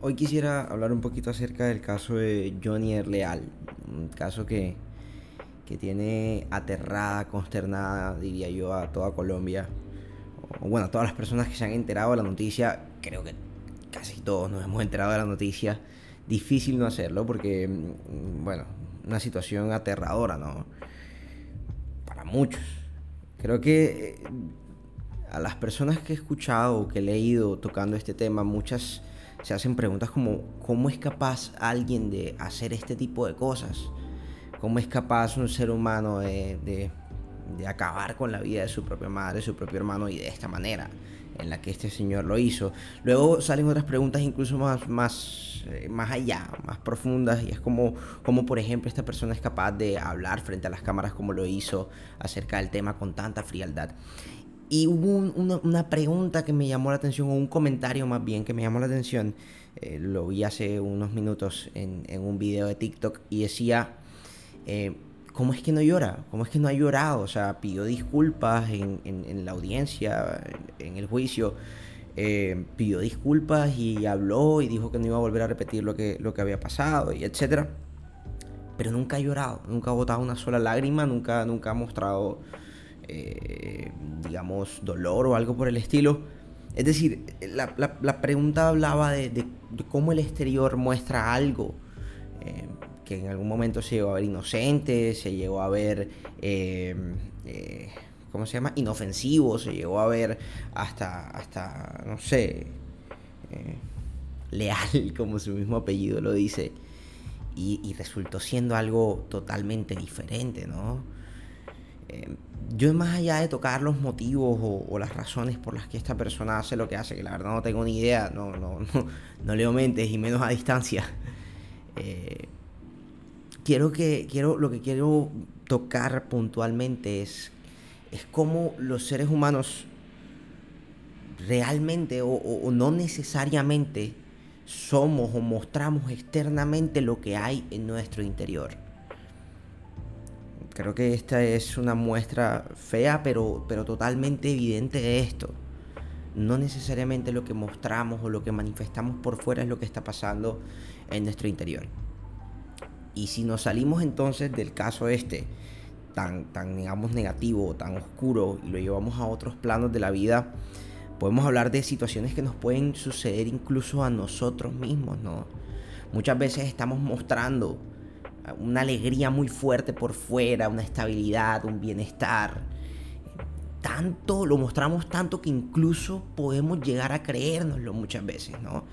hoy quisiera hablar un poquito acerca del caso de Johnny Leal, un caso que, que tiene aterrada, consternada, diría yo, a toda Colombia, bueno, a todas las personas que se han enterado de la noticia, creo que casi todos nos hemos enterado de la noticia, difícil no hacerlo porque, mm, bueno, una situación aterradora, ¿no? Para muchos. Creo que eh, a las personas que he escuchado que he leído tocando este tema, muchas se hacen preguntas como ¿cómo es capaz alguien de hacer este tipo de cosas? ¿Cómo es capaz un ser humano de, de, acabar con la vida de su propia madre, su propio hermano y de esta manera en la que este señor lo hizo? Luego salen otras preguntas incluso más, más, eh, más allá, más profundas y es como, como por ejemplo esta persona es capaz de hablar frente a las cámaras como lo hizo acerca del tema con tanta frialdad. Y hubo una, pregunta que me llamó la atención, o un comentario más bien que me llamó la atención. Eh, lo vi hace unos minutos en, un video de TikTok y decía, eh, ¿cómo es que no llora? ¿Cómo es que no ha llorado? O sea, pidió disculpas en, la audiencia, en, el juicio. Eh, pidió disculpas y habló y dijo que no iba a volver a repetir lo que, lo que había pasado y etcétera. Pero nunca ha llorado, nunca ha botado una sola lágrima, nunca, nunca ha mostrado eh, digamos, dolor o algo por el estilo. Es decir, la, pregunta hablaba de, cómo el exterior muestra algo, eh, que en algún momento se llegó a ver inocente, se llegó a ver, eh, ¿cómo se llama? Inofensivo, se llegó a ver hasta, hasta no sé, leal, como su mismo apellido lo dice, y, y resultó siendo algo totalmente diferente, ¿no? Yo más allá de tocar los motivos o, las razones por las que esta persona hace lo que hace, que la verdad no tengo ni idea, no, no, no, no leo mentes y menos a distancia. Eh, quiero que, quiero, lo que quiero tocar puntualmente es, es cómo los seres humanos realmente o no necesariamente somos o mostramos externamente lo que hay en nuestro interior. Creo que esta es una muestra fea, pero, pero totalmente evidente de esto. No necesariamente lo que mostramos o lo que manifestamos por fuera es lo que está pasando en nuestro interior. Y si nos salimos entonces del caso este, tan, tan digamos negativo, tan oscuro, y lo llevamos a otros planos de la vida, podemos hablar de situaciones que nos pueden suceder incluso a nosotros mismos, ¿no? Muchas veces estamos mostrando una alegría muy fuerte por fuera, una estabilidad, un bienestar. Tanto, lo mostramos tanto que incluso podemos llegar a creérnoslo muchas veces, ¿no?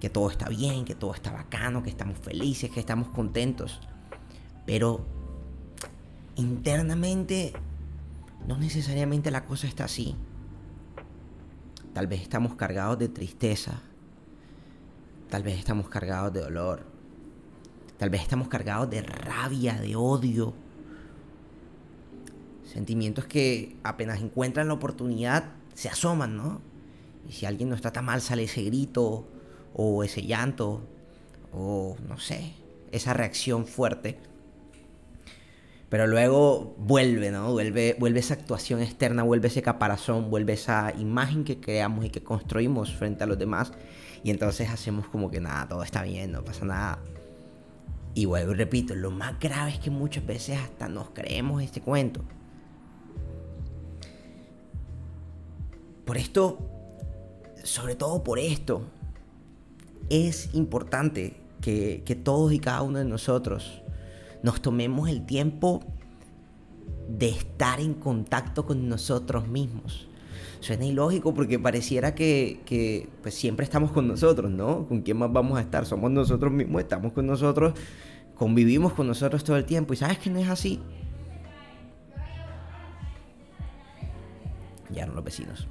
Que todo está bien, que todo está bacano, que estamos felices, que estamos contentos. Pero internamente no necesariamente la cosa está así. Tal vez estamos cargados de tristeza. Tal vez estamos cargados de dolor. Tal vez estamos cargados de rabia, de odio. Sentimientos que apenas encuentran la oportunidad se asoman, ¿no? Y si alguien nos trata mal sale ese grito o ese llanto o no sé, esa reacción fuerte. Pero luego vuelve, ¿no? Vuelve, vuelve esa actuación externa, vuelve ese caparazón, vuelve esa imagen que creamos y que construimos frente a los demás. Y entonces hacemos como que nada, todo está bien, no pasa nada. Y vuelvo y repito, lo más grave es que muchas veces hasta nos creemos este cuento. Por esto, sobre todo por esto, es importante que, que todos y cada uno de nosotros nos tomemos el tiempo de estar en contacto con nosotros mismos. Suena ilógico porque pareciera que, que, pues siempre estamos con nosotros, ¿no? ¿Con quién más vamos a estar? Somos nosotros mismos, estamos con nosotros, convivimos con nosotros todo el tiempo. ¿Y sabes que no es así? Ya no los vecinos.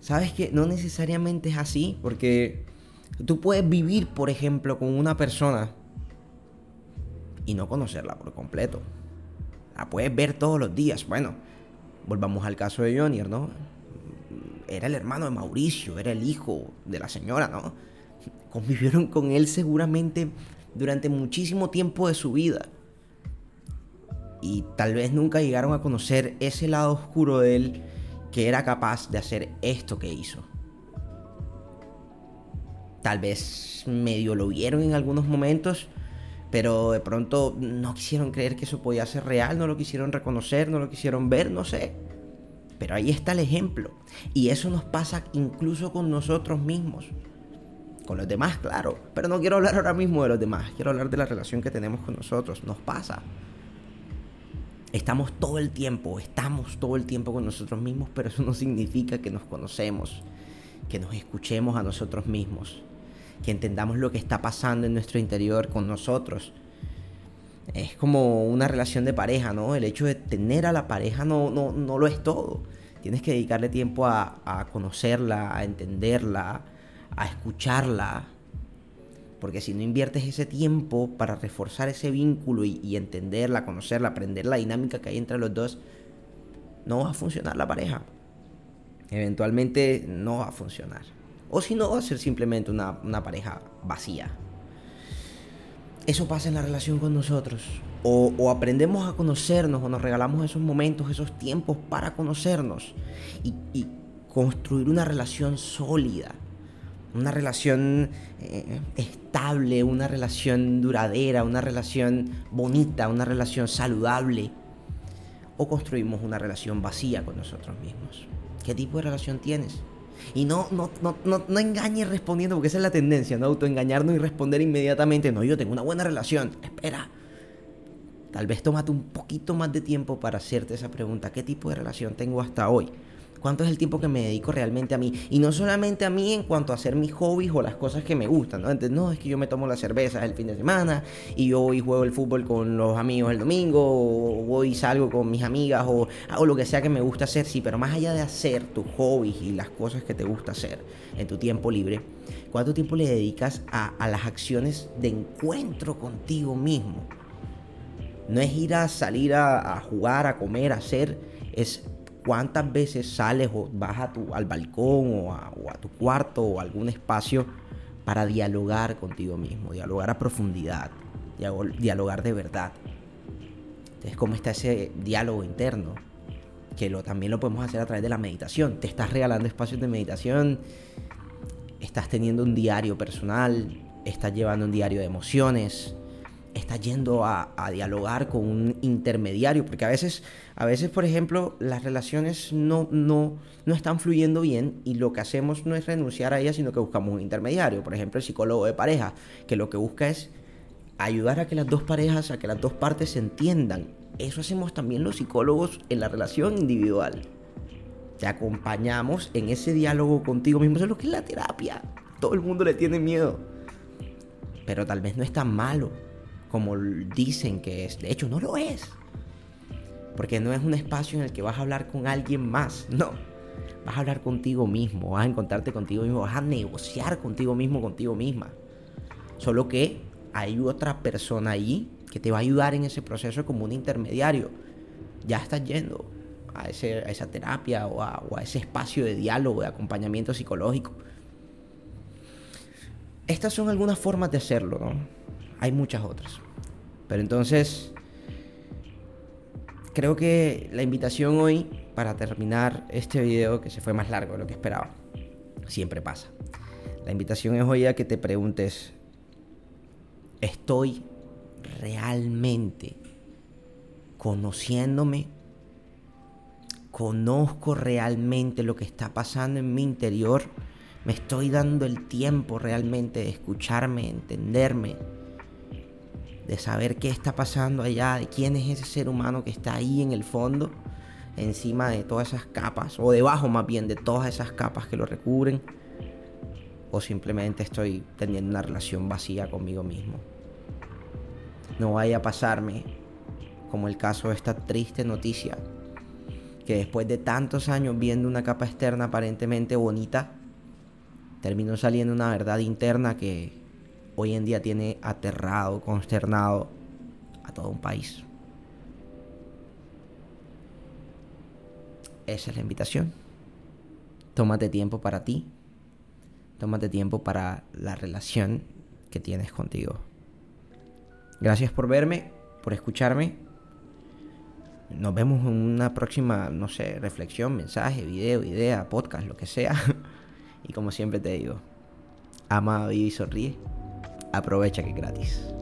¿Sabes que no necesariamente es así? Porque tú puedes vivir, por ejemplo, con una persona y no conocerla por completo. La puedes ver todos los días. Bueno, Volvamos al caso de Jonier, ¿no? Era el hermano de Mauricio, era el hijo de la señora, ¿no? Convivieron con él seguramente durante muchísimo tiempo de su vida. Y tal vez nunca llegaron a conocer ese lado oscuro de él que era capaz de hacer esto que hizo. Tal vez medio lo vieron en algunos momentos, pero de pronto no quisieron creer que eso podía ser real, no lo quisieron reconocer, no lo quisieron ver, no sé. Pero ahí está el ejemplo. Y eso nos pasa incluso con nosotros mismos. Con los demás, claro. Pero no quiero hablar ahora mismo de los demás. Quiero hablar de la relación que tenemos con nosotros. Nos pasa. Estamos todo el tiempo, estamos todo el tiempo con nosotros mismos, pero eso no significa que nos conocemos, que nos escuchemos a nosotros mismos, que entendamos lo que está pasando en nuestro interior con nosotros. Es como una relación de pareja, ¿no? El hecho de tener a la pareja no, no, no lo es todo. Tienes que dedicarle tiempo a, a conocerla, a entenderla, a escucharla, porque si no inviertes ese tiempo para reforzar ese vínculo y, entenderla, conocerla, aprender la dinámica que hay entre los dos, no va a funcionar la pareja. Eventualmente no va a funcionar. O si no, va a ser simplemente una, una pareja vacía. Eso pasa en la relación con nosotros. O, aprendemos a conocernos o nos regalamos esos momentos, esos tiempos para conocernos y, y construir una relación sólida una relación eh, estable, una relación duradera, una relación bonita, una relación saludable. O construimos una relación vacía con nosotros mismos. ¿Qué tipo de relación tienes? Y no, no, no, no, no engañes respondiendo, porque esa es la tendencia, ¿no? Autoengañarnos y responder inmediatamente. No, yo tengo una buena relación. Espera. Tal vez tómate un poquito más de tiempo para hacerte esa pregunta. ¿Qué tipo de relación tengo hasta hoy? Cuánto es el tiempo que me dedico realmente a mí. Y no solamente a mí en cuanto a hacer mis hobbies o las cosas que me gustan, ¿no? Entonces, no, es que yo me tomo las cervezas el fin de semana y yo voy y juego el fútbol con los amigos el domingo, o voy y salgo con mis amigas o hago lo que sea que me gusta hacer, sí, pero más allá de hacer tus hobbies y las cosas que te gusta hacer en tu tiempo libre, ¿cuánto tiempo le dedicas a, las acciones de encuentro contigo mismo? No es ir a salir a, a jugar, a comer, a hacer, es ¿Cuántas veces sales o vas a tu, al balcón o a, tu cuarto o algún espacio para dialogar contigo mismo, dialogar a profundidad, dialogar de verdad? Entonces, ¿cómo está ese diálogo interno? Que lo, también lo podemos hacer a través de la meditación. Te estás regalando espacios de meditación, estás teniendo un diario personal, estás llevando un diario de emociones, está yendo a, dialogar con un intermediario, porque a veces, a veces, por ejemplo, las relaciones no, no, no están fluyendo bien y lo que hacemos no es renunciar a ellas, sino que buscamos un intermediario. Por ejemplo, el psicólogo de pareja, que lo que busca es ayudar a que las dos parejas, a que las dos partes se entiendan. Eso hacemos también los psicólogos en la relación individual. Te acompañamos en ese diálogo contigo mismo. Eso es lo que es la terapia. Todo el mundo le tiene miedo. Pero tal vez no es tan malo como dicen que es. De hecho, no lo es. Porque no es un espacio en el que vas a hablar con alguien más. No. Vas a hablar contigo mismo, vas a encontrarte contigo mismo, vas a negociar contigo mismo, contigo misma. Solo que hay otra persona ahí que te va a ayudar en ese proceso como un intermediario. Ya estás yendo a, ese, esa terapia o a, o a ese espacio de diálogo, de acompañamiento psicológico. Estas son algunas formas de hacerlo, ¿no? Hay muchas otras. Pero entonces, creo que la invitación hoy, para terminar este video, que se fue más largo de lo que esperaba, siempre pasa. La invitación es hoy a que te preguntes, ¿estoy realmente conociéndome? ¿Conozco realmente lo que está pasando en mi interior? ¿Me estoy dando el tiempo realmente de escucharme, entenderme? De saber qué está pasando allá, de quién es ese ser humano que está ahí en el fondo, encima de todas esas capas, o debajo más bien de todas esas capas que lo recubren, o simplemente estoy teniendo una relación vacía conmigo mismo. No vaya a pasarme como el caso de esta triste noticia, que después de tantos años viendo una capa externa aparentemente bonita, terminó saliendo una verdad interna que hoy en día tiene aterrado, consternado a todo un país. Esa es la invitación. Tómate tiempo para ti. Tómate tiempo para la relación que tienes contigo. Gracias por verme, por escucharme. Nos vemos en una próxima, no sé, reflexión, mensaje, video, idea, podcast, lo que sea. Y como siempre te digo, ama, vive y sonríe, aprovecha que es gratis.